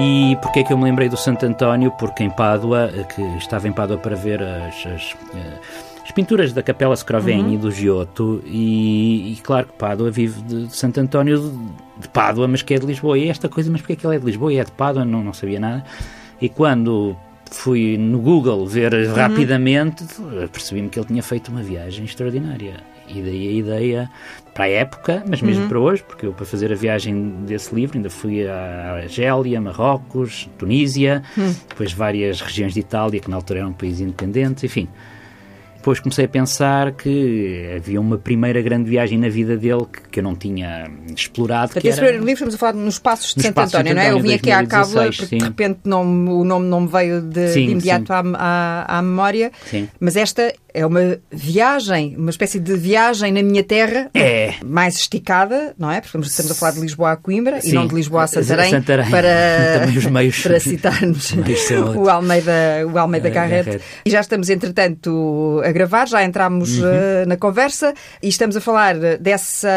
E porquê é que eu me lembrei do Santo António? Porque em Pádua, que estava em Pádua para ver as, as, eh, as pinturas da Capela Scrovegni uhum. e do Giotto, e, e, claro que Pádua vive de, de Santo António de, de, Pádua, mas que é de Lisboa. E esta coisa, mas porquê é que ele é de Lisboa e é de Pádua? Não, não sabia nada. E quando fui no Google ver uhum. rapidamente, percebi-me que ele tinha feito uma viagem extraordinária. E daí a ideia para a época, mas mesmo uhum. para hoje, porque eu para fazer a viagem desse livro ainda fui à Argélia, Marrocos, Tunísia, uhum. depois várias regiões de Itália, que na altura eram um país independente, enfim depois comecei a pensar que havia uma primeira grande viagem na vida dele que, que eu não tinha explorado. Até esse livro estamos a falar nos Passos de Santo António, não é? Eu vim aqui à cábula porque sim. de repente não, o nome não me veio de, sim, de imediato à, à, à, memória, mas esta é uma viagem, uma espécie de viagem na minha terra, é. mais esticada, não é? Porque estamos a falar de Lisboa a Coimbra Sim. e não de Lisboa a Santarém, Santarém. Para, os meios, para citarmos o Almeida, o Almeida é, Carrete. E já estamos, entretanto, a gravar, já entramos uhum. uh, na conversa e estamos a falar dessa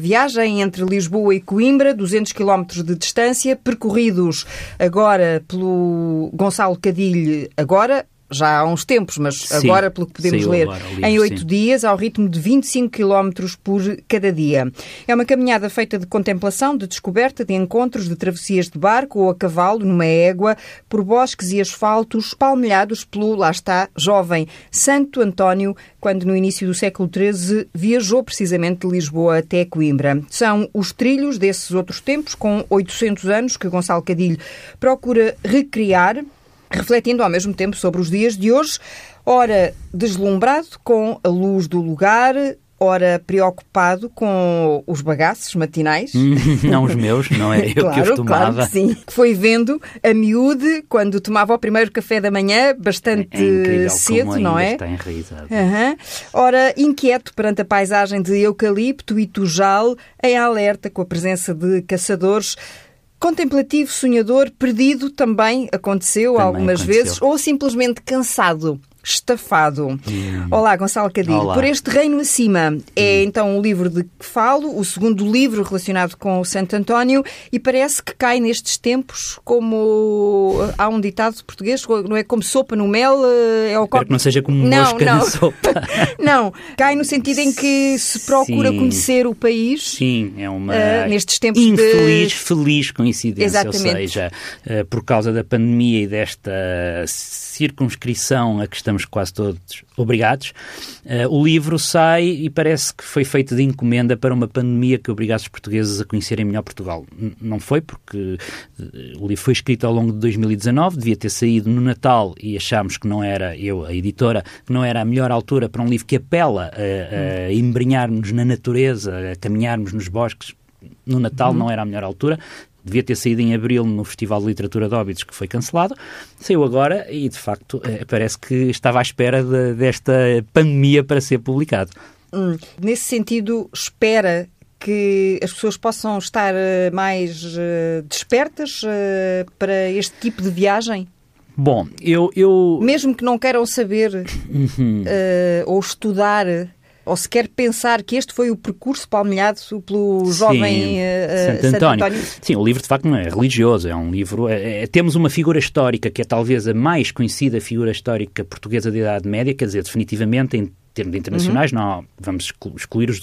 viagem entre Lisboa e Coimbra, 200 km de distância, percorridos agora pelo Gonçalo Cadilho, agora já há uns tempos, mas Sim, agora, pelo que podemos ler, livro, em oito dias, ao ritmo de 25 km por cada dia. É uma caminhada feita de contemplação, de descoberta, de encontros, de travessias de barco ou a cavalo, numa égua, por bosques e asfaltos palmilhados pelo, lá está, jovem Santo António, quando no início do século XIII viajou precisamente de Lisboa até Coimbra. São os trilhos desses outros tempos, com 800 anos, que Gonçalo Cadilho procura recriar refletindo ao mesmo tempo sobre os dias de hoje, ora deslumbrado com a luz do lugar, ora preocupado com os bagaços matinais. não os meus, não é eu claro, que os tomava. Claro que sim. Foi vendo a miúde quando tomava o primeiro café da manhã, bastante é, é cedo, não é? Está enraizado. Uhum. Ora, inquieto perante a paisagem de eucalipto e tujal, em alerta com a presença de caçadores Contemplativo, sonhador, perdido também aconteceu também algumas aconteceu. vezes, ou simplesmente cansado estafado. Hum. Olá, Gonçalo Cadilho. Olá. Por este reino acima é hum. então o livro de que falo, o segundo livro relacionado com o Santo António, e parece que cai nestes tempos como há um ditado português, não é como sopa no mel, eh, é o copo... que não seja como não, mosca não. na sopa. não, cai no sentido em que se procura Sim. conhecer o país. Sim, é uma uh, nestes tempos infeliz, de... feliz coincidência, Exatamente. ou seja, uh, por causa da pandemia e desta circunscrição a que estamos quase todos obrigados. Uh, o livro sai e parece que foi feito de encomenda para uma pandemia que obrigasse os portugueses a conhecerem melhor Portugal. N não foi, porque uh, o livro foi escrito ao longo de 2019, devia ter saído no Natal e achámos que não era, eu, a editora, que não era a melhor altura para um livro que apela a, a embrenharmos na natureza, a caminharmos nos bosques no Natal uhum. não era a melhor altura devia ter saído em abril no Festival de Literatura de Óbidos, que foi cancelado, saiu agora e, de facto, eh, parece que estava à espera de, desta pandemia para ser publicado. Hum, nesse sentido, espera que as pessoas possam estar eh, mais uh, despertas uh, para este tipo de viagem? Bom, eu, eu... Mesmo que não queiram saber uhum. uh, ou estudar ou sequer pensar que este foi o percurso palmilhado pelo Sim, jovem uh, Santo, António. António. Sim, o livro de facto não é religioso, é um livro. É, é, temos uma figura histórica que é talvez a mais conhecida figura histórica portuguesa da Idade Média, quer dizer, definitivamente em termos internacionais, uhum. não vamos excluir os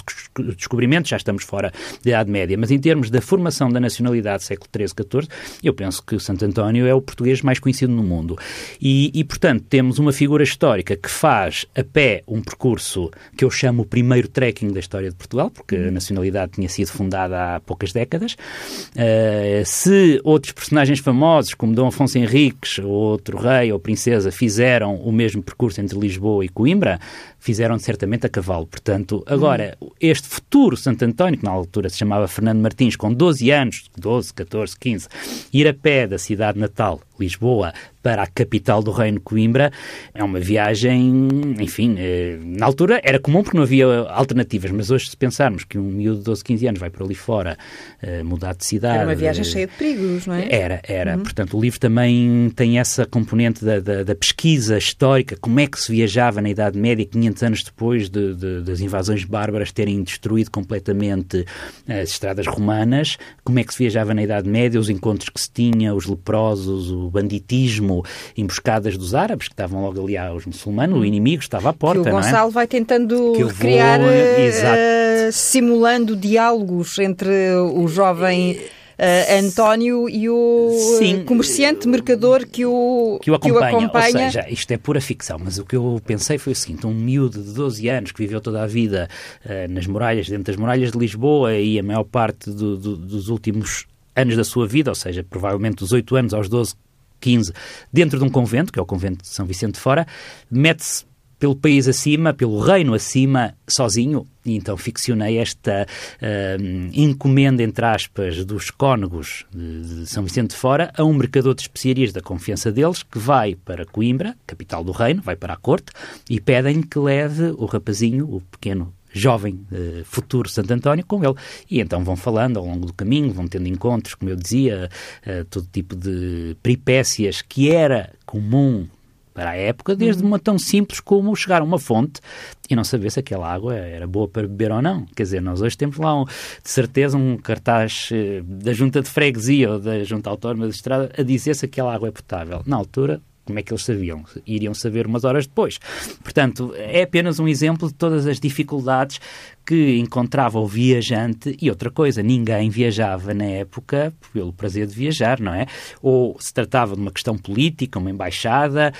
descobrimentos, já estamos fora da Idade Média, mas em termos da formação da nacionalidade século XIII, XIV, eu penso que Santo António é o português mais conhecido no mundo. E, e, portanto, temos uma figura histórica que faz a pé um percurso que eu chamo o primeiro trekking da história de Portugal, porque a uhum. nacionalidade tinha sido fundada há poucas décadas. Uh, se outros personagens famosos, como Dom Afonso Henriques, ou outro rei ou princesa, fizeram o mesmo percurso entre Lisboa e Coimbra, fizeram certamente a cavalo. Portanto, agora, hum. este futuro Santo António, que na altura se chamava Fernando Martins, com 12 anos, 12, 14, 15, ir a pé da cidade natal, Lisboa, para a capital do Reino, Coimbra, é uma viagem, enfim, eh, na altura era comum porque não havia alternativas, mas hoje se pensarmos que um miúdo de 12, 15 anos vai para ali fora uh, mudar de cidade... Era uma viagem cheia de perigos, não é? Era, era. Uhum. Portanto, o livro também tem essa componente da, da, da, pesquisa histórica, como é que se viajava na Idade Média, 500 anos depois de, de, das invasões bárbaras terem destruído completamente as estradas romanas, como é que se viajava na Idade Média, os encontros que se tinha, os leprosos, o banditismo, emboscadas dos árabes, que estavam logo ali aos muçulmanos, o hum. inimigo estava à porta. Que o é? Gonçalo é? vai tentando criar, uh, simulando diálogos entre o jovem. Uh, António e o Sim, comerciante, mercador que o, que o, acompanha. que o acompanha. Ou seja, isto é pura ficção, mas o que eu pensei foi o seguinte: um miúdo de 12 anos que viveu toda a vida uh, nas muralhas, dentro das muralhas de Lisboa e a maior parte do, do, dos últimos anos da sua vida, ou seja, provavelmente dos 8 anos aos 12 15, dentro de um convento, que é o convento de São Vicente de Fora, mete-se pelo país acima, pelo reino acima, sozinho, e então ficcionei esta uh, encomenda, entre aspas, dos cônegos de, São Vicente de Fora a um mercador de especiarias da confiança deles, que vai para Coimbra, capital do reino, vai para a corte, e pedem que leve o rapazinho, o pequeno jovem uh, futuro Santo António com ele. E então vão falando ao longo do caminho, vão tendo encontros, como eu dizia, uh, todo tipo de peripécias que era comum para a época, desde uhum. uma tão simples como chegar a uma fonte e não saber se aquela água era boa para beber ou não. Quer dizer, nós hoje temos lá, um, de certeza, um cartaz uh, da junta de freguesia ou da junta autónoma de estrada a dizer se aquela água é potável. Na altura, como é que eles sabiam? Iriam saber umas horas depois. Portanto, é apenas um exemplo de todas as dificuldades que encontrava o viajante e outra coisa, ninguém viajava na época pelo prazer de viajar, não é? Ou se tratava de uma questão política, uma embaixada,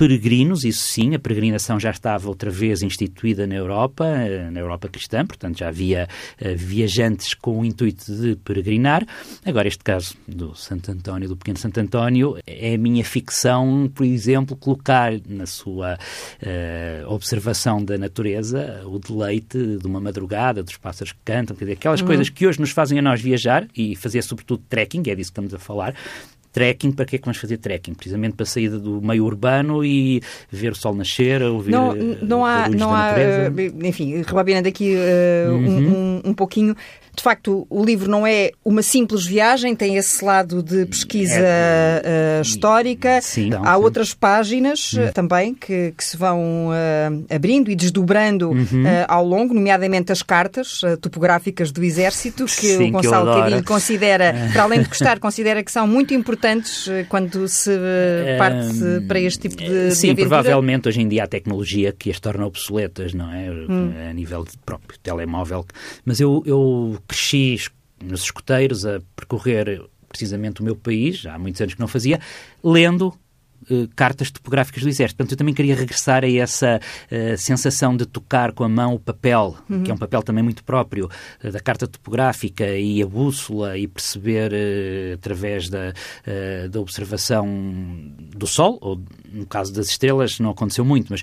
peregrinos, isso sim, a peregrinação já estava outra vez instituída na Europa, eh, na Europa cristã, portanto já havia uh, viajantes com o intuito de peregrinar. Agora, este caso do Santo António, do pequeno Santo António, é a minha ficção, por exemplo, colocar na sua uh, observação da natureza o deleite de uma madrugada, dos pássaros que cantam, quer dizer, aquelas uhum. coisas que hoje nos fazem a nós viajar e fazer sobretudo trekking, é disso que estamos a falar, Trekking, para que é que vamos fazer trekking? Precisamente para sair do meio urbano e ver o sol nascer, ouvir não, não há, não há, uh, enfim, rebobinando aqui uh, uhum. um, um, um pouquinho, de facto, o livro não é uma simples viagem, tem esse lado de pesquisa é, uh, histórica. Sim, então, Há sim. outras páginas uh, também que, que, se vão uh, abrindo e desdobrando uhum. ao longo, nomeadamente as cartas topográficas do Exército, que sim, o Gonçalo Cadinho considera, para além de gostar, considera que são muito importantes quando se parte para este tipo de. Sim, de provavelmente hoje em dia há tecnologia que as torna obsoletas, não é? Hum. A nível de próprio telemóvel. Mas eu, eu cresci nos escuteiros a percorrer precisamente o meu país, há muitos anos que não fazia, lendo eh, cartas topográficas do Exército. Portanto, eu também queria regressar a essa uh, sensação de tocar com a mão o papel, uhum. que é um papel também muito próprio uh, da carta topográfica e a bússola e perceber através da, da observação do Sol, ou no caso das estrelas não aconteceu muito, mas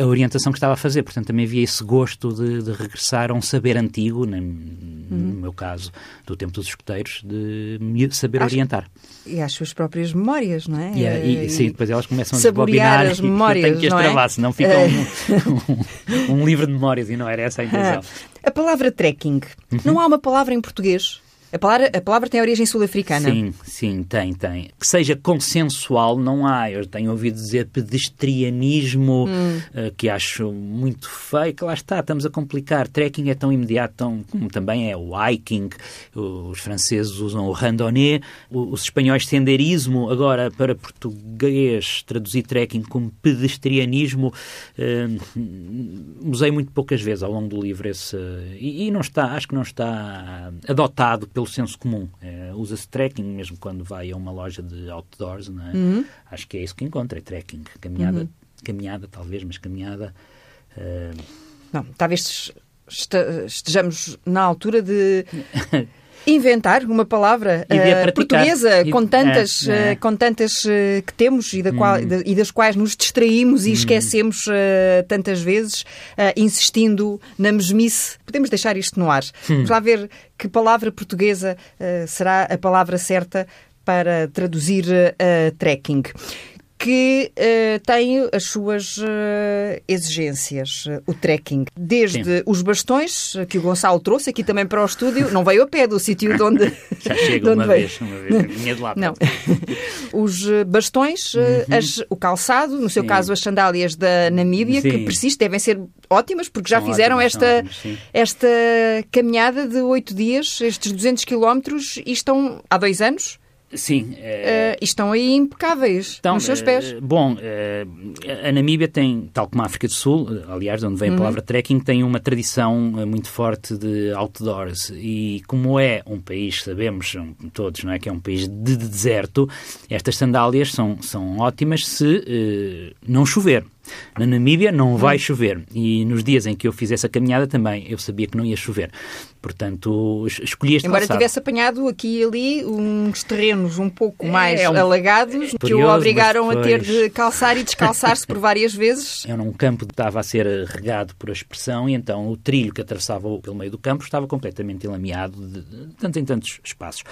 a orientação que estava a fazer. Portanto, também havia esse gosto de, de regressar a um saber antigo, no uhum. meu caso, do tempo dos escuteiros, de saber Acho, orientar. E às suas próprias memórias, não é? Yeah, e, sim, depois elas começam a desbobinar as memórias, e eu tenho que as travar, é? senão fica é. um, um, um, livro de memórias e não era essa a intenção. A palavra trekking, uhum. não há uma palavra em português? A palavra, a palavra tem origem sul-africana. Sim, sim, tem, tem. Que seja consensual, não há. Eu tenho ouvido dizer pedestrianismo, hum. uh, que acho muito feio, que lá está, estamos a complicar. Trekking é tão imediato, tão, como também é o hiking, os franceses usam o randonnée, os espanhóis senderismo, agora para português traduzir trekking como pedestrianismo, uh, usei muito poucas vezes ao longo do livro esse, e, e não está, acho que não está adotado pelo pelo senso comum. É, Usa-se trekking mesmo quando vai a uma loja de outdoors, não é? Uhum. Acho que é isso que encontra, é trekking. Caminhada, uhum. caminhada talvez, mas caminhada... Uh... Não, talvez estejamos na altura de inventar uma palavra uh, portuguesa com tantas, é, é. Uh, com tantas uh, que temos e, da qual, hum. e, das quais nos distraímos e hum. esquecemos tantas vezes, insistindo na mesmice. Podemos deixar isto no ar. Hum. Vamos lá ver que palavra portuguesa será a palavra certa para traduzir uh, trekking que uh, tem as suas uh, exigências, uh, o trekking. Desde Sim. os bastões que o Gonçalo trouxe aqui também para o estúdio, não veio a pé do sítio de onde. Já chega uma veio. vez, uma vez. Vinha de lá. Não. os bastões, uhum. as, o calçado, no seu Sim. caso as sandálias da Namíbia, Sim. que persiste, devem ser ótimas, porque já São fizeram ótimas, esta, esta caminhada de oito dias, estes 200 quilómetros, e estão há dois anos. Sim. Uh, estão aí impecáveis então, nos seus pés. Uh, bom, uh, a Namíbia tem, tal como a África do Sul, aliás, de onde vem a uhum. palavra trekking, tem uma tradição muito forte de outdoors. E como é um país, sabemos todos, não é, que é um país de deserto, estas sandálias são, são ótimas se não chover. Na Namíbia não vai hum. chover e nos dias em que eu fiz essa caminhada também eu sabia que não ia chover. Portanto, escolhi este Embora tivesse apanhado aqui e ali uns terrenos um pouco é, mais é um, alagados é que o obrigaram depois... a ter de calçar e descalçar-se por várias vezes. Era um campo que estava a ser regado por expressão e então o trilho que atravessava pelo meio do campo estava completamente enlameado de, de tantos em tantos espaços,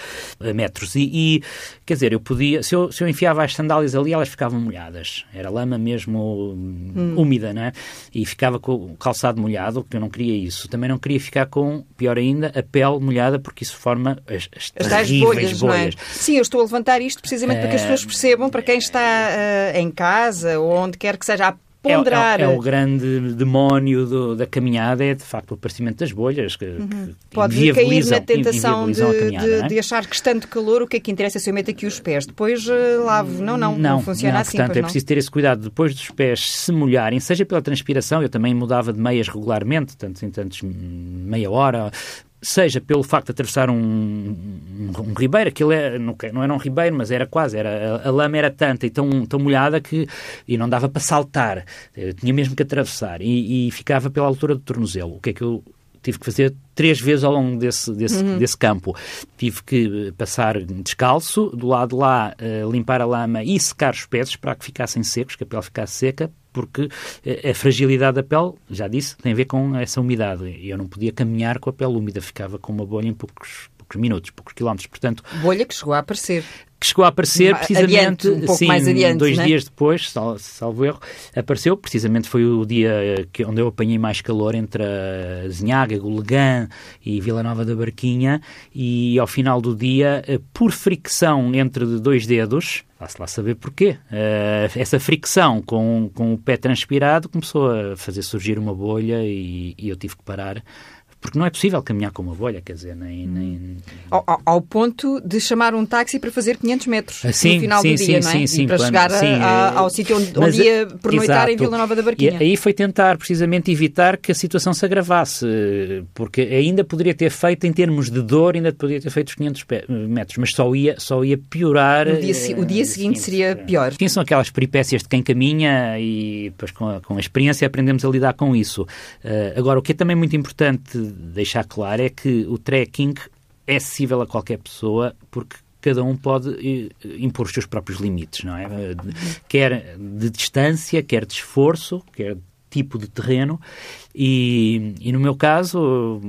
metros. E, e, quer dizer, eu podia, se eu, se eu enfiava as sandálias ali, elas ficavam molhadas. Era lama mesmo hum. úmida, não é? E ficava com o calçado molhado, que eu não queria isso. Também não queria ficar com, pior ainda, a pele molhada, porque isso forma as, as, as terríveis bolhas. bolhas. É? Sim, eu estou a levantar isto precisamente para que as pessoas percebam, para quem está uh, em casa ou onde quer que seja, ponderar. É, é, é, o grande demónio do, da caminhada, é de facto o aparecimento das bolhas. Que, uhum. que Pode cair na tentação de, caminhada, de, é? de, achar que estando calor, o que é que interessa se eu meto aqui os pés? Depois uh, lavo. Não, não, não, não funciona não, assim. Portanto, é não. preciso ter esse cuidado depois dos pés se molharem, seja pela transpiração, eu também mudava de meias regularmente, tanto em tantos meia hora, seja pelo facto de atravessar um, um, um ribeiro, aquilo é, não, não era um ribeiro, mas era quase, era, a, a, lama era tanta e tão, tão molhada que e não dava para saltar, eu tinha mesmo que atravessar e, e, ficava pela altura do tornozelo. O que é que eu tive que fazer três vezes ao longo desse, desse, uhum. desse campo? Tive que eh, passar descalço, do lado de lá uh, limpar a lama e secar os pés para que ficassem secos, que a pele ficasse seca, porque a fragilidade da pele, já disse, tem a ver com essa umidade. E eu não podia caminhar com a pele úmida, ficava com uma bolha em poucos, poucos minutos, poucos quilómetros. Portanto, bolha que chegou a aparecer que chegou a aparecer precisamente adiante, um pouco sim, mais adiante, dois né? dias depois, salvo erro, apareceu. Precisamente foi o dia eh, que, onde eu apanhei mais calor entre a Zinhaga, Gulegã e Vila Nova da Barquinha. E ao final do dia, eh, por fricção entre dois dedos, Vá-se lá saber porquê. Uh, essa fricção com, com o pé transpirado começou a fazer surgir uma bolha e, e eu tive que parar porque não é possível caminhar com uma bolha, quer dizer, nem... nem... Ao, ao, ponto de chamar um táxi para fazer 500 metros ah, sim, no final sim, do dia, sim, não é? Sim, sim, para chegar sim, a, a, ao sítio onde, onde ia pernoitar exato. em Vila Nova da Barquinha. E aí foi tentar precisamente evitar que a situação se agravasse, porque ainda poderia ter feito, em termos de dor, ainda poderia ter feito os 500 metros, mas só ia, só ia piorar... O dia, o dia uh, seguinte seria pior. Quem são aquelas peripécias de quem caminha e depois com a, com a experiência aprendemos a lidar com isso. Uh, agora, o que é também muito importante deixar claro é que o trekking é acessível a qualquer pessoa porque cada um pode eh, impor os seus próprios limites, não é? Quer de distância, quer de esforço, quer de tipo de terreno e, e, no meu caso,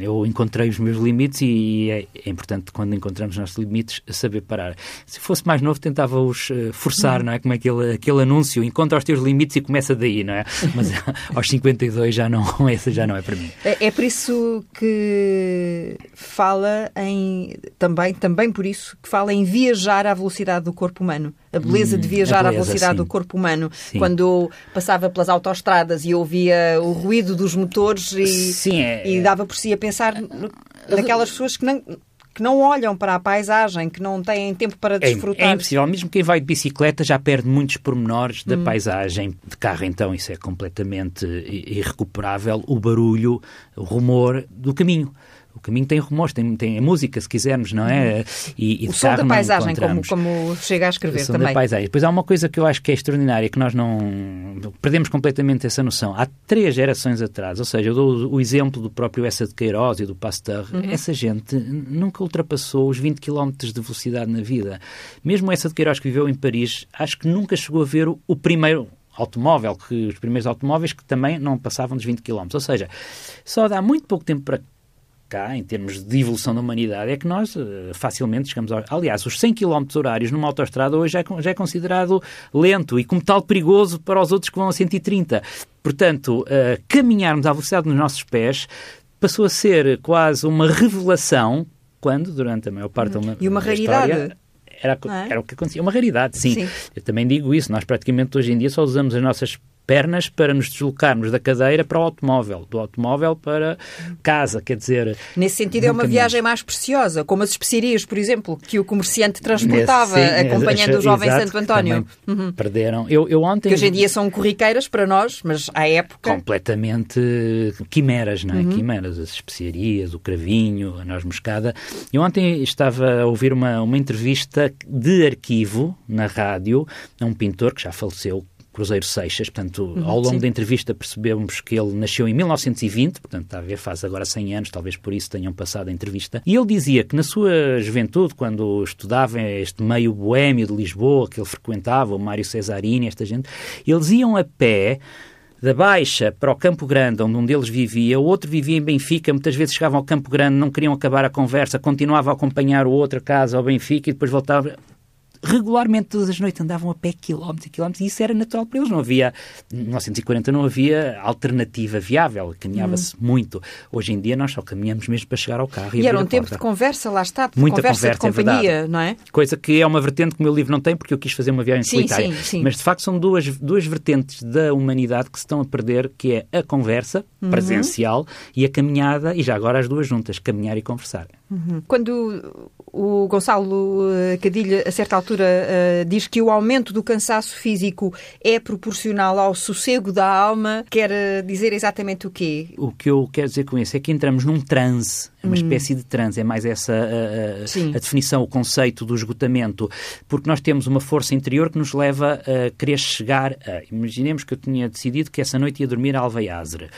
eu encontrei os meus limites e é, é, importante, quando encontramos os nossos limites, saber parar. Se fosse mais novo, tentava-os uh, forçar, uhum. não é? Como é aquele, aquele anúncio, encontra os teus limites e começa daí, não é? Mas aos 52 já não, essa já não é para mim. É, é por isso que fala em, também, também por isso, que fala em viajar à velocidade do corpo humano. A beleza hum, de viajar beleza, à velocidade sim. do corpo humano. Sim. Quando eu passava pelas autoestradas e ouvia o ruído ruído dos motores e, Sim, é... e dava por si a pensar naquelas pessoas que não, que não olham para a paisagem, que não têm tempo para desfrutar. É, é impossível. Mesmo quem vai de bicicleta já perde muitos pormenores da hum. paisagem. De carro, então, isso é completamente irrecuperável. O barulho, o rumor do caminho. O caminho tem rumores, tem, tem a música, se quisermos, não é? E, e o som da paisagem, como, como chega a escrever o som também. Da paisagem. Depois há uma coisa que eu acho que é extraordinária, que nós não perdemos completamente essa noção. Há três gerações atrás, ou seja, eu dou o exemplo do próprio Essa de Queiroz e do Pasteur, uhum. essa gente nunca ultrapassou os 20 km de velocidade na vida. Mesmo essa de Queiroz que viveu em Paris, acho que nunca chegou a ver o, primeiro automóvel, que os primeiros automóveis que também não passavam dos 20 km. Ou seja, só dá muito pouco tempo para cá, em termos de evolução da humanidade, é que nós uh, facilmente chegamos ao... Aliás, os 100 km horários numa autoestrada hoje já é, já é, considerado lento e, como tal, perigoso para os outros que vão a 130. Portanto, uh, caminharmos à velocidade dos nossos pés passou a ser quase uma revelação, quando, durante a maior parte da, e uma raridade. História, era, é? era o que acontecia. Uma raridade, sim. sim. Eu também digo isso. Nós praticamente hoje em dia só usamos as nossas pernas para nos deslocarmos da cadeira para o automóvel, do automóvel para casa, quer dizer... Nesse sentido é uma viagem mais preciosa, como as especiarias, por exemplo, que o comerciante transportava Nesse, sim, acompanhando o jovem exato, Santo António. Uhum. Perderam. Eu, eu ontem... Que hoje em dia são corriqueiras para nós, mas à época... Completamente quimeras, não é? Uhum. Quimeras, as especiarias, o cravinho, a noz moscada. Eu ontem estava a ouvir uma, uma entrevista de arquivo na rádio a um pintor que já faleceu, Cruzeiro Seixas. Portanto, uhum, ao longo sim. da entrevista percebemos que ele nasceu em 1920, portanto, está a ver, faz agora 100 anos, talvez por isso tenham passado a entrevista. E ele dizia que na sua juventude, quando estudava este meio boêmio de Lisboa, que ele frequentava, o Mário Cesarini, esta gente, eles iam a pé da Baixa para o Campo Grande, onde um deles vivia, o outro vivia em Benfica, muitas vezes chegavam ao Campo Grande, não queriam acabar a conversa, continuavam a acompanhar o outro a casa ao Benfica e depois voltavam regularmente todas as noites andavam a pé quilómetros e quilómetros e isso era natural para eles. Não havia, em 1940 não havia alternativa viável, caminhava-se hum. muito. Hoje em dia nós só caminhamos mesmo para chegar ao carro. E, e era um tempo de conversa, lá está, de Muita conversa, conversa de é companhia, é não é? Coisa que é uma vertente que o meu livro não tem porque eu quis fazer uma viagem sim, solitária. Sim, sim. Mas de facto são duas, duas vertentes da humanidade que se estão a perder, que é a conversa uhum. presencial e a caminhada, e já agora as duas juntas, caminhar e conversar. Uhum. Quando o Gonçalo eh, Cadilha, a certa altura, uh, diz que o aumento do cansaço físico é proporcional ao sossego da alma, quer eh, dizer exatamente o quê? O que eu quero dizer com isso é que entramos num transe, uma hum. espécie de transe, é mais essa a, a, a, definição, o conceito do esgotamento, porque nós temos uma força interior que nos leva a querer chegar a. Imaginemos que eu tinha decidido que essa noite ia dormir a Alveiazre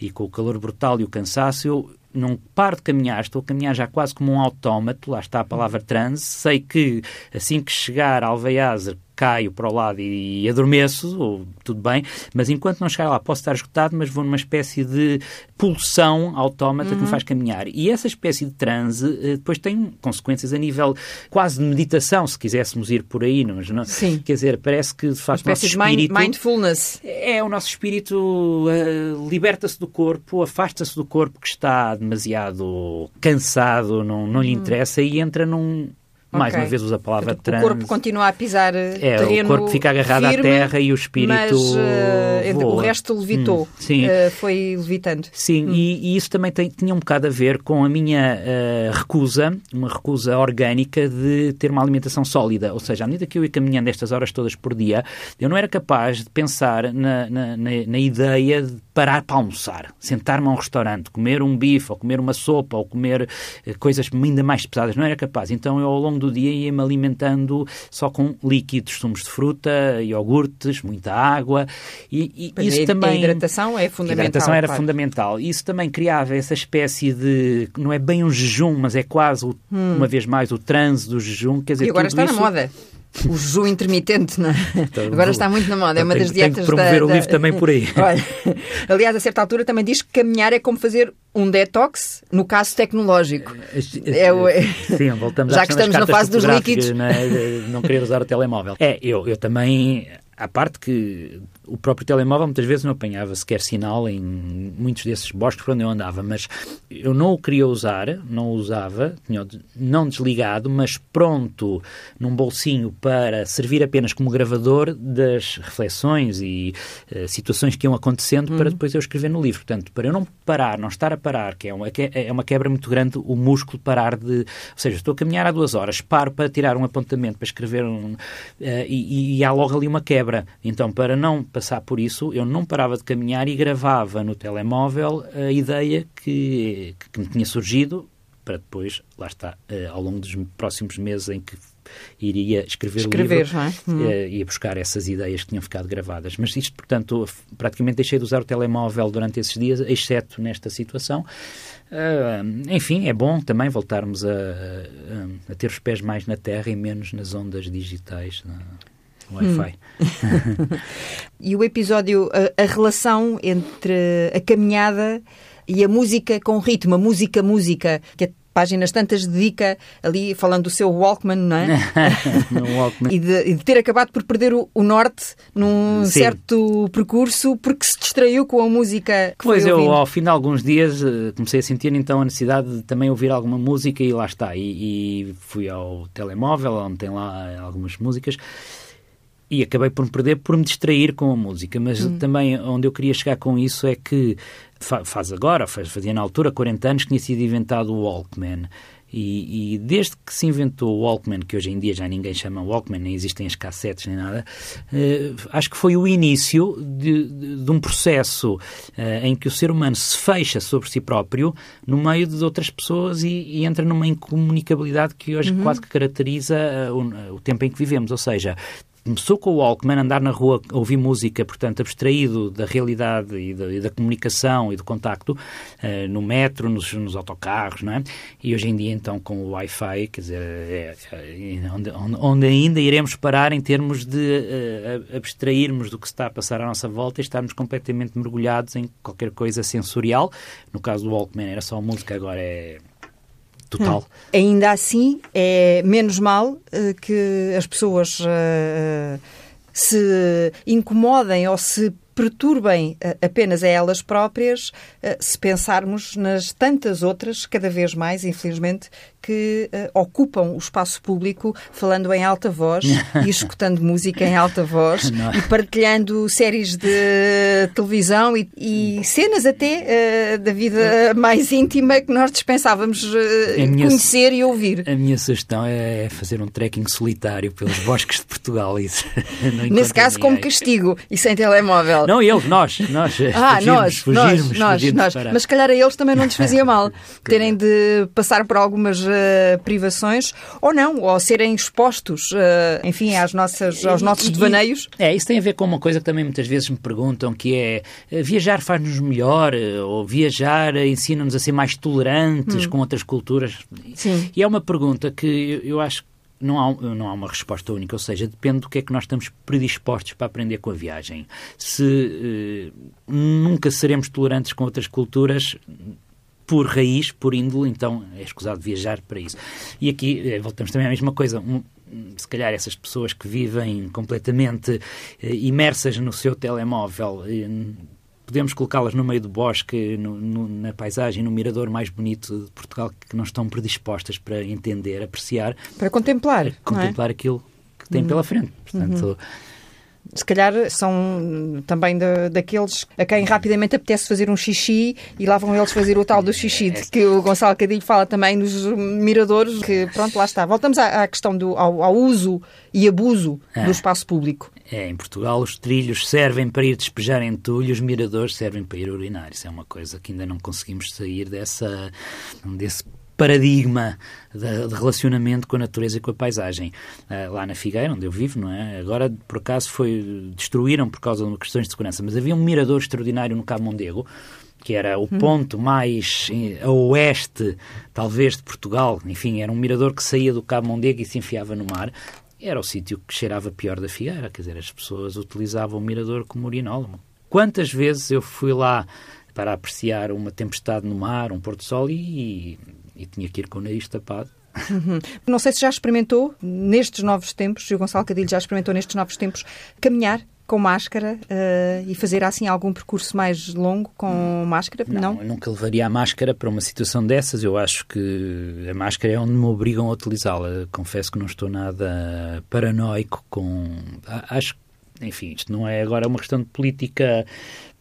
e com o calor brutal e o cansaço, eu não paro de caminhar, estou a caminhar já quase como um autómato, lá está a palavra transe, sei que assim que chegar a Alveiazer caio para o lado e, adormeço, ou, tudo bem, mas enquanto não chegar lá posso estar esgotado, mas vou numa espécie de pulsão autómata uhum. que me uhum. faz caminhar. E essa espécie de transe eh, depois tem consequências a nível quase de meditação, se quiséssemos ir por aí, mas não, Sim. quer dizer, parece que de facto o nosso espírito... mindfulness. É, o nosso espírito uh, liberta-se do corpo, afasta-se do corpo que está demasiado cansado, não, não lhe uhum. interessa e entra num mais okay. uma vez usa a palavra Portanto, trans. O corpo continua a pisar eh, é, terreno o corpo fica agarrado firme, à terra e o espírito mas, uh, o resto levitou, hum, sim. Uh, foi levitando. Sim, hum. e, e, isso também tem, tinha um bocado a ver com a minha uh, recusa, uma recusa orgânica de ter uma alimentação sólida, ou seja, à medida que eu ia caminhando estas horas todas por dia, eu não era capaz de pensar na, na, na, na ideia de parar para almoçar, sentar-me a um restaurante, comer um bife, ou comer uma sopa, ou comer coisas ainda mais pesadas, não era capaz. Então eu ao longo do do dia ia-me alimentando só com líquidos, sumos de fruta, iogurtes, muita água. E, e isso a, também. A hidratação é fundamental. A hidratação era claro. fundamental. Isso também criava essa espécie de. Não é bem um jejum, mas é quase, o, hum. uma vez mais, o transe do jejum. Quer dizer, e agora está isso... na moda. O jejum intermitente, não é? Então, Agora está muito na moda, é uma tenho, das dietas tenho que promover da, o livro também por aí. Olha, aliás, a certa altura também diz que caminhar é como fazer um detox, no caso tecnológico. É, é, Sim, voltamos Já que estamos na fase dos líquidos. Não, é? não querer usar o telemóvel. É, eu, eu também à parte que o próprio telemóvel muitas vezes não apanhava sequer sinal em muitos desses bosques por onde eu andava, mas eu não o queria usar, não o usava, não desligado, mas pronto num bolsinho para servir apenas como gravador das reflexões e uh, situações que iam acontecendo uhum. para depois eu escrever no livro. Portanto, para eu não parar, não estar a parar, que é uma, é uma quebra muito grande o músculo parar de... Ou seja, estou a caminhar há duas horas, paro para tirar um apontamento, para escrever um... Uh, e, e há logo ali uma quebra. Então, para não passar por isso, eu não parava de caminhar e gravava no telemóvel a ideia que, que me tinha surgido para depois, lá está, eh, ao longo dos próximos meses em que iria escrever, escrever o livro, é? hum. ia buscar essas ideias que tinham ficado gravadas. Mas isto, portanto, praticamente deixei de usar o telemóvel durante esses dias, exceto nesta situação. Uh, enfim, é bom também voltarmos a, a, a, ter os pés mais na terra e menos nas ondas digitais. Não? Wi-Fi. Hum. e o episódio, a, a, relação entre a caminhada e a música com ritmo, a música, música, que é páginas tantas dedica ali falando do seu Walkman, não é? Walkman. e, de, e, de, ter acabado por perder o, o norte num Sim. certo percurso porque se distraiu com a música que Pois eu, ao fim de alguns dias, eh, comecei a sentir então a necessidade de também ouvir alguma música e lá está. E, e fui ao telemóvel, onde tem lá algumas músicas e acabei por me perder por me distrair com a música, mas hum. também onde eu queria chegar com isso é que faz agora, fazia na altura 40 anos que tinha sido inventado o Walkman. E, e, desde que se inventou o Walkman, que hoje em dia já ninguém chama Walkman, nem existem as cassetes nem nada, eh, acho que foi o início de, de, de um processo eh, em que o ser humano se fecha sobre si próprio no meio de outras pessoas e, e entra numa incomunicabilidade que hoje uhum. quase que caracteriza uh, o, o tempo em que vivemos. Ou seja, começou com o Walkman, andar na rua, ouvir música, portanto, abstraído da realidade e da, e da comunicação e do contacto, uh, no metro, nos, nos, autocarros, não é? E hoje em dia, então, com o Wi-Fi, quer dizer, é, é, onde, onde, ainda iremos parar em termos de uh, abstrairmos do que está a passar à nossa volta e estarmos completamente mergulhados em qualquer coisa sensorial. No caso do Walkman era só música, agora é total. Hum. Ainda assim, é menos mal uh, que as pessoas uh, se incomodem ou se perturbem apenas a elas próprias, se pensarmos nas tantas outras, cada vez mais, infelizmente, que uh, ocupam o espaço público falando em alta voz e escutando música em alta voz Não. e partilhando séries de televisão e, e cenas até uh, da vida mais íntima que nós dispensávamos uh, conhecer e ouvir. A minha sugestão é fazer um trekking solitário pelos bosques de Portugal. Isso, Nesse caso, como castigo e sem telemóvel. Não, eles, nós. nós ah, fugirmos, nós, fugirmos, nós, fugirmos nós. Mas se calhar a eles também não lhes fazia mal terem de passar por algumas uh, privações ou não, ou serem expostos, uh, enfim, às nossas, aos nossos devaneios. É, isso tem a ver com uma coisa que também muitas vezes me perguntam, que é eh, viajar faz-nos melhor, ou viajar ensina-nos a ser mais tolerantes hum. com outras culturas. Sim. E é uma pergunta que eu, eu acho que não há, não há uma resposta única, ou seja, depende do que é que nós estamos predispostos para aprender com a viagem. Se eh, nunca seremos tolerantes com outras culturas, por raiz, por índole, então é escusado viajar para isso. E aqui eh, voltamos também à mesma coisa. Um, se calhar essas pessoas que vivem completamente eh, imersas no seu telemóvel, eh, podemos colocá-las no meio do bosque, no, no, na paisagem, no mirador mais bonito de Portugal, que não estão predispostas para entender, apreciar. Para contemplar. contemplar é? aquilo que têm uhum. pela frente. Portanto. Uhum se calhar são também daqueles a quem rapidamente apetece fazer um xixi e lá vão eles fazer o tal do xixi, de que o Gonçalo Cadilho fala também nos miradores, que pronto, lá está. Voltamos à, à questão do ao, ao, uso e abuso é. do espaço público. É, em Portugal os trilhos servem para ir despejar entulho, os miradores servem para ir urinar. Isso é uma coisa que ainda não conseguimos sair dessa, desse paradigma de, de, relacionamento com a natureza e com a paisagem. Uh, lá na Figueira, onde eu vivo, não é? Agora, por acaso, foi destruíram por causa de questões de segurança, mas havia um mirador extraordinário no Cabo Mondego, que era o hum. ponto mais a oeste, talvez, de Portugal. Enfim, era um mirador que saía do Cabo Mondego e se enfiava no mar. Era o sítio que cheirava pior da Figueira, quer dizer, as pessoas utilizavam o mirador como urinol. Quantas vezes eu fui lá para apreciar uma tempestade no mar, um pôr-do-sol e, e tinha que ir com o nariz tapado. Uhum. Não sei se já experimentou, nestes novos tempos, e o Gonçalo Cadilho já experimentou nestes novos tempos, caminhar com máscara uh, e fazer assim algum percurso mais longo com máscara? Não, não, eu nunca levaria a máscara para uma situação dessas. Eu acho que a máscara é onde me obrigam a utilizá-la. Confesso que não estou nada paranoico com. Acho que enfim, isto não é agora uma questão de política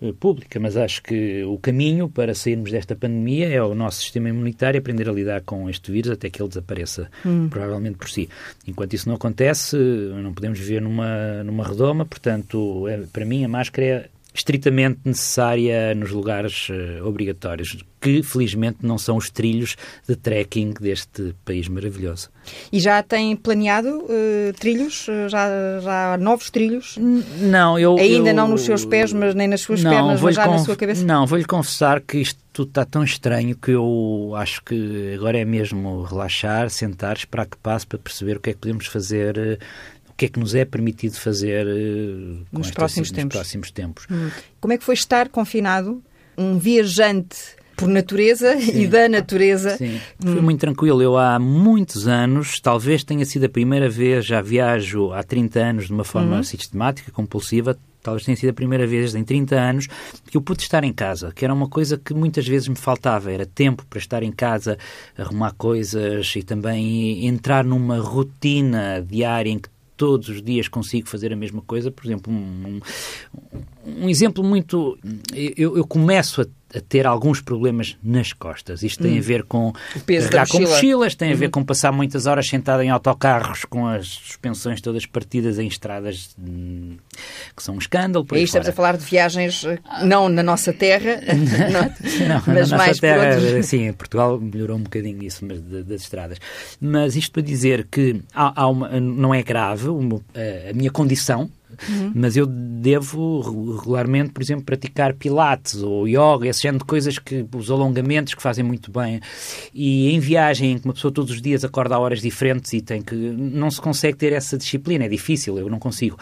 eh, pública, mas acho que o caminho para sairmos desta pandemia é o nosso sistema imunitário aprender a lidar com este vírus até que ele desapareça, hum. provavelmente por si. Enquanto isso não acontece, não podemos viver numa, numa redoma, portanto, é, para mim a máscara é estritamente necessária nos lugares uh, obrigatórios, que felizmente não são os trilhos de trekking deste país maravilhoso. E já tem planeado uh, trilhos? Eh, já, já há novos trilhos? Não, eu... Ainda eu, não nos seus pés, mas nem nas suas não, pernas, mas já na sua cabeça? Não, vou-lhe confessar que isto tudo está tão estranho que eu acho que agora é mesmo relaxar, sentar, esperar que passe para perceber o que é que podemos fazer o que é que nos é permitido fazer uh, nos, próximos, nos tempos. próximos tempos. Hum. Como é que foi estar confinado, um viajante por natureza Sim. e da natureza. Sim, foi muito tranquilo. Eu há muitos anos, talvez tenha sido a primeira vez, já viajo há 30 anos de uma forma uhum. sistemática, compulsiva, talvez tenha sido a primeira vez em 30 anos que eu pude estar em casa, que era uma coisa que muitas vezes me faltava, era tempo para estar em casa, arrumar coisas e também entrar numa rotina diária em que todos os dias consigo fazer a mesma coisa. Por exemplo, um, um, um exemplo muito. Eu, eu começo a a ter alguns problemas nas costas. Isto tem hum. a ver com o peso carregar com mochilas, tem a ver uhum. com passar muitas horas sentado em autocarros com as suspensões todas partidas em estradas hum, que são um escândalo. Por aí, estamos a falar de viagens eh, não na nossa terra, não, não, mas na mais terra, outros... Sim, Portugal melhorou um bocadinho isso mas, das estradas. Mas isto para dizer que há, há uma, não é grave uma, a minha condição, Uhum. Mas eu devo regularmente, por exemplo, praticar pilates ou yoga, esse género de coisas que os alongamentos que fazem muito bem. E em viagem, em que uma pessoa todos os dias acorda a horas diferentes e tem que. não se consegue ter essa disciplina, é difícil, eu não consigo.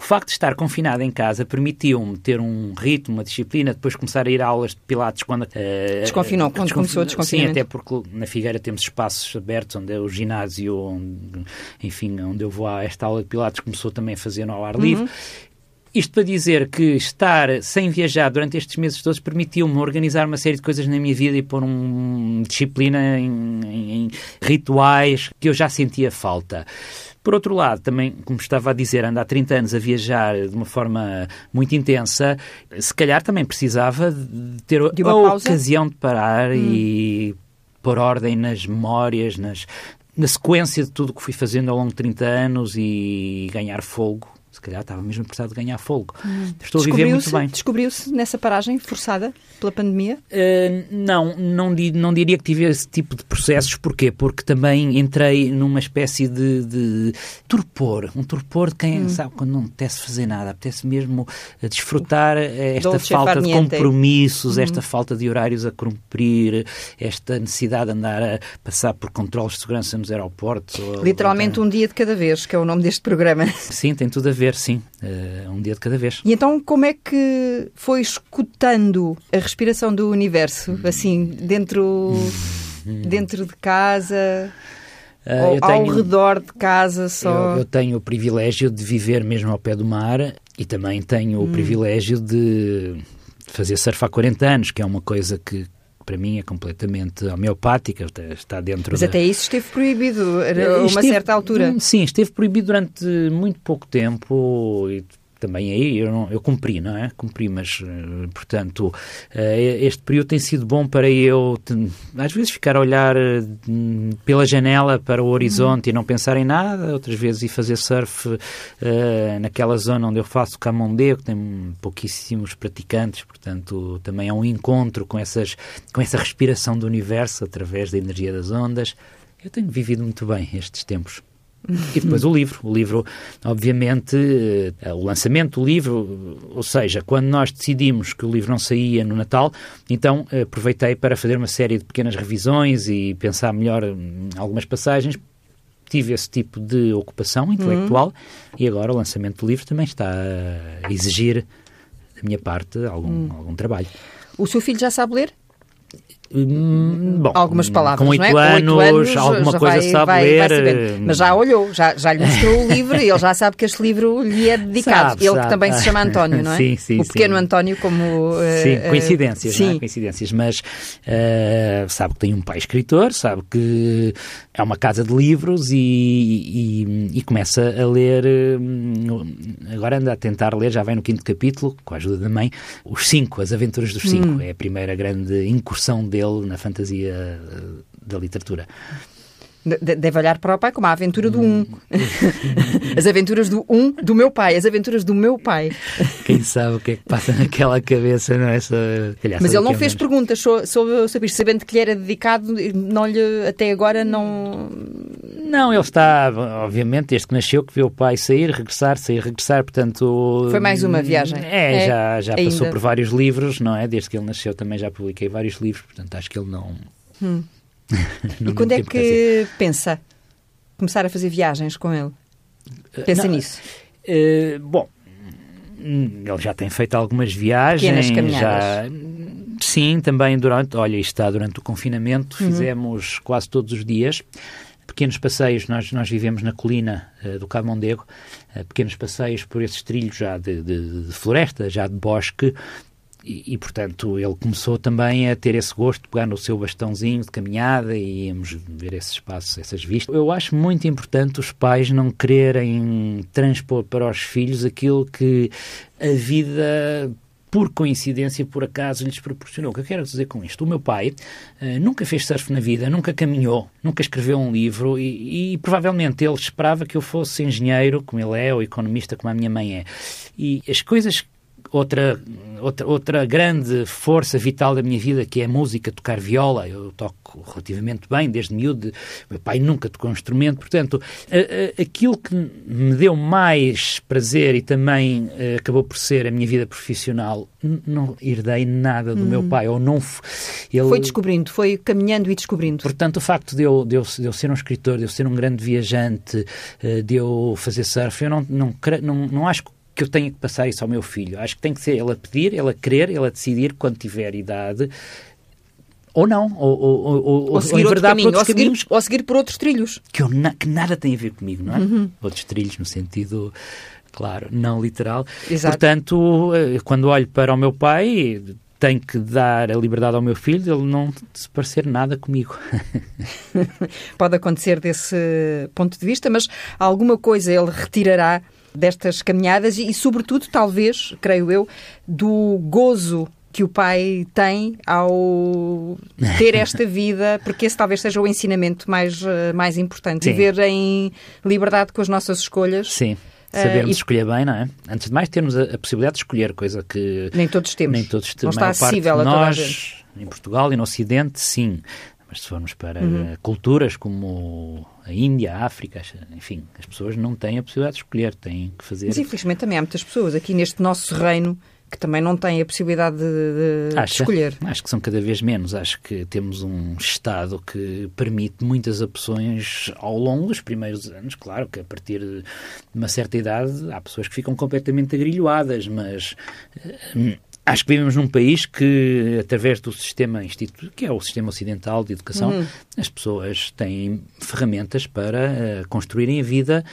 O facto de estar confinado em casa permitiu-me ter um ritmo, uma disciplina, depois começar a ir a aulas de pilates quando... Uh, Desconfinou, quando começou a desconfinar. Sim, até porque na Figueira temos espaços abertos, onde é o ginásio, onde, enfim, onde eu vou a esta aula de pilates, começou também a fazer no ar livre. Uhum. Isto para dizer que estar sem viajar durante estes meses todos permitiu-me organizar uma série de coisas na minha vida e pôr uma disciplina em, em, em rituais que eu já sentia falta. Por outro lado, também, como estava a dizer, anda há 30 anos a viajar de uma forma muito intensa, se calhar também precisava de ter de a pausa? ocasião de parar hum. e pôr ordem nas memórias, nas, na sequência de tudo o que fui fazendo ao longo de 30 anos e ganhar fogo se calhar estava mesmo precisado de ganhar fogo. Hum. Estou a viver muito bem. Descobriu-se nessa paragem forçada pela pandemia? Uh, não, não, não diria que tive esse tipo de processos. Porquê? Porque também entrei numa espécie de, de torpor. Um torpor de quem, hum. sabe, quando não apetece fazer nada, apetece mesmo desfrutar esta Dolce falta de compromissos, hum. esta falta de horários a cumprir, esta necessidade de andar a passar por controles de segurança nos aeroportos. Literalmente ou... um dia de cada vez, que é o nome deste programa. Sim, tem tudo a ver sim, uh, um dia de cada vez. E então como é que foi escutando a respiração do universo, assim, dentro, dentro de casa... Uh, ou tenho, ao redor de casa só? Eu, eu, tenho o privilégio de viver mesmo ao pé do mar e também tenho hum. o privilégio de fazer surf há 40 anos, que é uma coisa que, para mim é completamente homeopática, está dentro Mas da... até isso esteve proibido a uma esteve, certa altura. Sim, esteve proibido durante muito pouco tempo e também aí eu, não, eu cumpri, não é? Cumpri, mas, eh, portanto, eh, este período tem sido bom para eu, às vezes, ficar a olhar eh, pela janela para o horizonte uhum. e não pensar em nada, outras vezes ir fazer surf naquela zona onde eu faço camondê, que tem pouquíssimos praticantes, portanto, também é um encontro com, essas, com essa respiração do universo através da energia das ondas. Eu tenho vivido muito bem estes tempos. E depois o livro. O livro, obviamente, eh, o lançamento do livro, ou seja, quando nós decidimos que o livro não saía no Natal, então eh, aproveitei para fazer uma série de pequenas revisões e pensar melhor em algumas passagens. Tive esse tipo de ocupação intelectual uhum. e agora o lançamento do livro também está a exigir da minha parte algum, uhum. algum trabalho. O seu filho já sabe ler? Hum, bom, algumas palavras, com oito é? anos, anos, alguma coisa vai, sabe vai, ler. Vai mas já olhou, já, já lhe mostrou o livro e ele já sabe que este livro lhe é dedicado. Sabe, ele sabe. que também se chama António, não é? Sim, sim. O pequeno sim. António, como. Uh, sim, coincidências, sim. É? Coincidências, mas uh, sabe que tem um pai escritor, sabe que é uma casa de livros e, e, e começa a ler. Agora anda a tentar ler, já vai no quinto capítulo, com a ajuda da mãe, os cinco, as aventuras dos cinco. Hum. É a primeira grande incursão dele dele na fantasia eh, da literatura. Deve olhar para o pai como a aventura do um. as aventuras do um do meu pai, as aventuras do meu pai. Quem sabe o que é que passa naquela cabeça, não é? Só, Mas ele não fez perguntas sobre, sobre isto, sabendo que lhe era dedicado, não lhe, até agora não. Não, ele está, obviamente, desde que nasceu, que viu o pai sair, regressar, sair, regressar, portanto. Foi mais uma viagem. É, é já, já passou por vários livros, não é? Desde que ele nasceu também já publiquei vários livros, portanto acho que ele não. Hum. e quando é que pensa começar a fazer viagens com ele? Pensa não, nisso? Uh, bom, ele já tem feito algumas viagens. Pequenas caminhadas. Já, Sim, também durante, olha, isto está durante o confinamento, uhum. fizemos quase todos os dias pequenos passeios, nós, nós vivemos na colina uh, do Cabo Mondego, uh, pequenos passeios por esses trilhos já de, de, de floresta, já de bosque, e, e, portanto, ele começou também a ter esse gosto de pegar no seu bastãozinho de caminhada e íamos ver esses espaços, essas vistas. Eu acho muito importante os pais não quererem transpor para os filhos aquilo que a vida por coincidência, por acaso, lhes proporcionou. O que eu quero dizer com isto? O meu pai uh, nunca fez surf na vida, nunca caminhou, nunca escreveu um livro e, e, provavelmente ele esperava que eu fosse engenheiro, como ele é, ou economista, como a minha mãe é. E as coisas outra, outra, outra grande força vital da minha vida, que é a música, tocar viola. Eu toco relativamente bem, desde miúdo. Meu pai nunca tocou um instrumento. Portanto, a, a, aquilo que me deu mais prazer e também a, eh, acabou por ser a minha vida profissional, não herdei nada do hum. meu pai. Ou não, ele... Foi descobrindo, foi caminhando e descobrindo. Portanto, o facto de eu, de eu, de eu ser um escritor, de eu ser um grande viajante, eh, de eu fazer surf, eu não, não, não, não acho que que eu tenho que passar isso ao meu filho. Acho que tem que ser ele a pedir, ele a querer, ele a decidir quando tiver idade. Ou não, ou, ou, ou, ou seguir ou outro caminho, ou seguir, caminhos, ou seguir por outros trilhos. Que, eu, que nada tem a ver comigo, não é? Uhum. Outros trilhos no sentido, claro, não literal. Exato. Portanto, eh, quando olho para o meu pai, tenho que dar a liberdade ao meu filho ele não se parecer nada comigo. Pode acontecer desse ponto de vista, mas alguma coisa ele retirará destas caminhadas e, sobretudo, talvez, creio eu, do gozo que o pai tem ao ter esta vida, porque esse talvez seja o ensinamento mais, eh, mais importante. Sim. Viver em liberdade com as nossas escolhas. Sim. Sabermos uh, e... escolher bem, não é? Antes de mais, termos a, a, possibilidade de escolher, coisa que. Nem todos temos. Nem todos temos. Não está acessível a, a nós, em Portugal e no Ocidente, sim. Mas se formos para uhum. culturas como a Índia, a África, enfim, as pessoas não têm a possibilidade de escolher, têm que fazer. Mas infelizmente também há muitas pessoas aqui neste nosso reino que também não têm a possibilidade de, de, escolher. Acho que são cada vez menos. Acho que temos um Estado que permite muitas opções ao longo dos primeiros anos. Claro que a partir de uma certa idade há pessoas que ficam completamente agrilhoadas, mas hum, Acho que vivemos num país que, através do sistema instituto, que é o sistema ocidental de educação, uhum. as pessoas têm ferramentas para uh, construírem a vida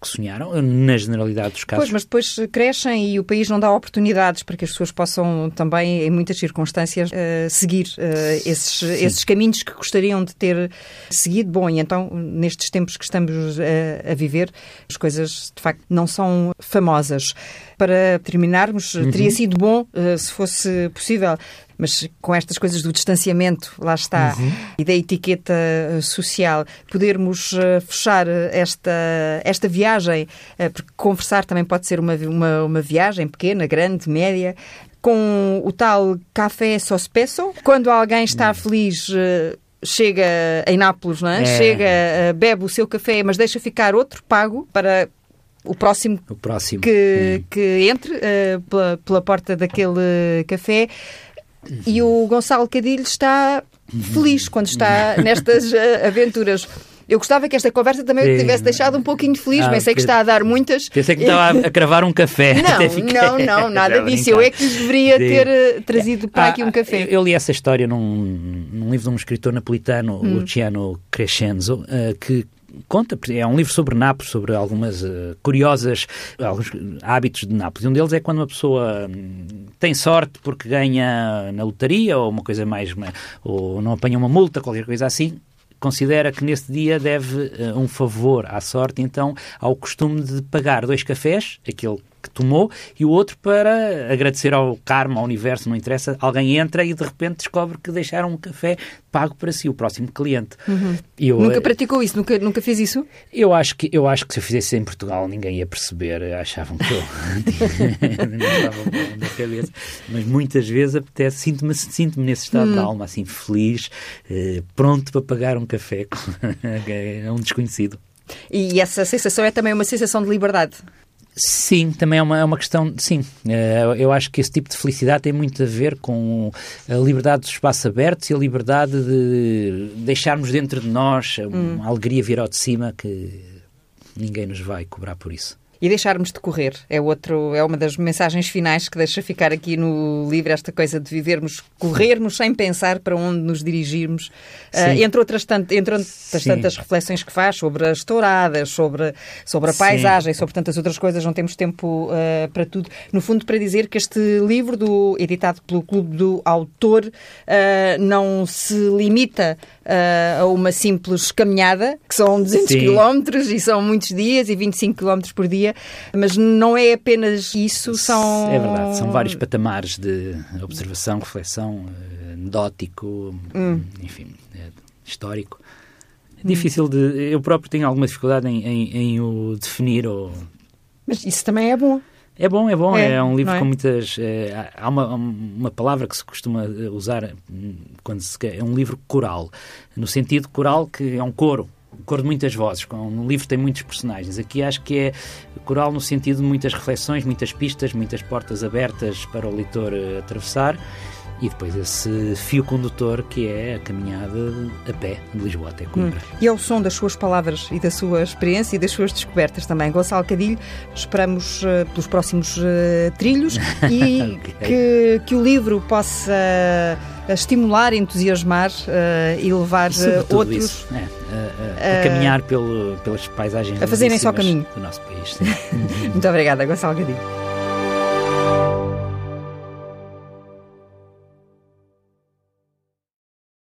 que sonharam, na generalidade dos casos. Pois, mas depois crescem e o país não dá oportunidades para que as pessoas possam também, em muitas circunstâncias, uh, seguir uh, esses, esses caminhos que gostariam de ter seguido. Bom, e então, nestes tempos que estamos a viver, as coisas, de facto, não são famosas. Para terminarmos, uhum. teria sido bom, se fosse possível, mas com estas coisas do distanciamento, lá está, uhum. e da etiqueta eh, social, podermos fechar esta, esta viagem, porque conversar também pode ser uma, uma, uma viagem pequena, grande, média, com o tal café sospeso. Quando alguém está uhum. feliz. Chega em Nápoles, não é? é. Chega, bebe o seu café, mas deixa ficar outro pago para o próximo, o próximo. Que, hum. que entre uh, pela, pela porta daquele café. E o Gonçalo Cadilho está feliz quando está nestas uh, aventuras. Eu gostava que esta conversa também Sim. tivesse deixado um pouquinho feliz, ah, sei que está a dar muitas. Pensei que estava a cravar um café. Não, não, não, nada disso. Eu é que deveria Sim. ter uh, trazido para ah, aqui um café. Eu li essa história num, num livro de um escritor napolitano, hum. Luciano Crescenzo, que conta, é um livro sobre Nápoles, sobre algumas uh, curiosas alguns hábitos de Nápoles. Um deles é quando uma pessoa hum, tem sorte porque ganha na lotaria ou uma coisa mais, ou não apanha uma multa, qualquer coisa assim, considera que nesse dia deve uh, um favor à sorte, então há o costume de pagar dois cafés, aquele que tomou e o outro para agradecer ao karma, ao universo, não interessa. Alguém entra e de repente descobre que deixaram um café pago para si, o próximo cliente. Uhum. Eu, nunca praticou isso? Nunca, nunca fez isso? Eu acho, que, eu acho que se eu fizesse em Portugal ninguém ia perceber. Achavam que eu na cabeça. Mas muitas vezes apetece, sinto-me sinto nesse estado hum. de alma, assim, feliz, eh, pronto para pagar um café com um desconhecido. E essa sensação é também uma sensação de liberdade? Sim, também é uma, é uma questão. Sim, eh, eu acho que esse tipo de felicidade tem muito a ver com a liberdade dos espaços abertos e a liberdade de deixarmos dentro de nós uma hum. alegria vir ao de cima que ninguém nos vai cobrar por isso. E deixarmos de correr é outro, é uma das mensagens finais que deixa ficar aqui no livro esta coisa de vivermos, corrermos sem pensar para onde nos dirigirmos, uh, entre outras, tant, entre outras tantas reflexões que faz sobre as touradas, sobre, sobre a paisagem, Sim. sobre tantas outras coisas, não temos tempo uh, para tudo. No fundo, para dizer que este livro, do, editado pelo Clube do Autor, uh, não se limita a uma simples caminhada, que são 200 km e são muitos dias e 25 km por dia, mas não é apenas isso, são... É verdade, são vários patamares de observação, reflexão, eh, anedótico, hum. enfim, é histórico. É difícil de... Eu próprio tenho alguma dificuldade em, em, em o definir ou... Mas isso também é bom. É bom, é bom. É, é um livro é? com muitas. É, há uma, uma palavra que se costuma usar hum, quando se é um livro coral, no sentido coral que é um coro cor de muitas vozes. No livro tem muitos personagens. Aqui acho que é coral no sentido de muitas reflexões, muitas pistas, muitas portas abertas para o leitor eh, atravessar e depois esse fio condutor que é a caminhada a pé de Lisboa até Coimbra. Hum. E é o som das suas palavras e da sua experiência e das suas descobertas também. Gonçalo Cadilho, esperamos uh, pelos próximos uh, trilhos e okay. que, que o livro possa uh, estimular, entusiasmar e levar outros é, a, a, a, caminhar pelo, pelas paisagens a fazerem só caminho do nosso país. Muito obrigada, Gonçalo Cadilho.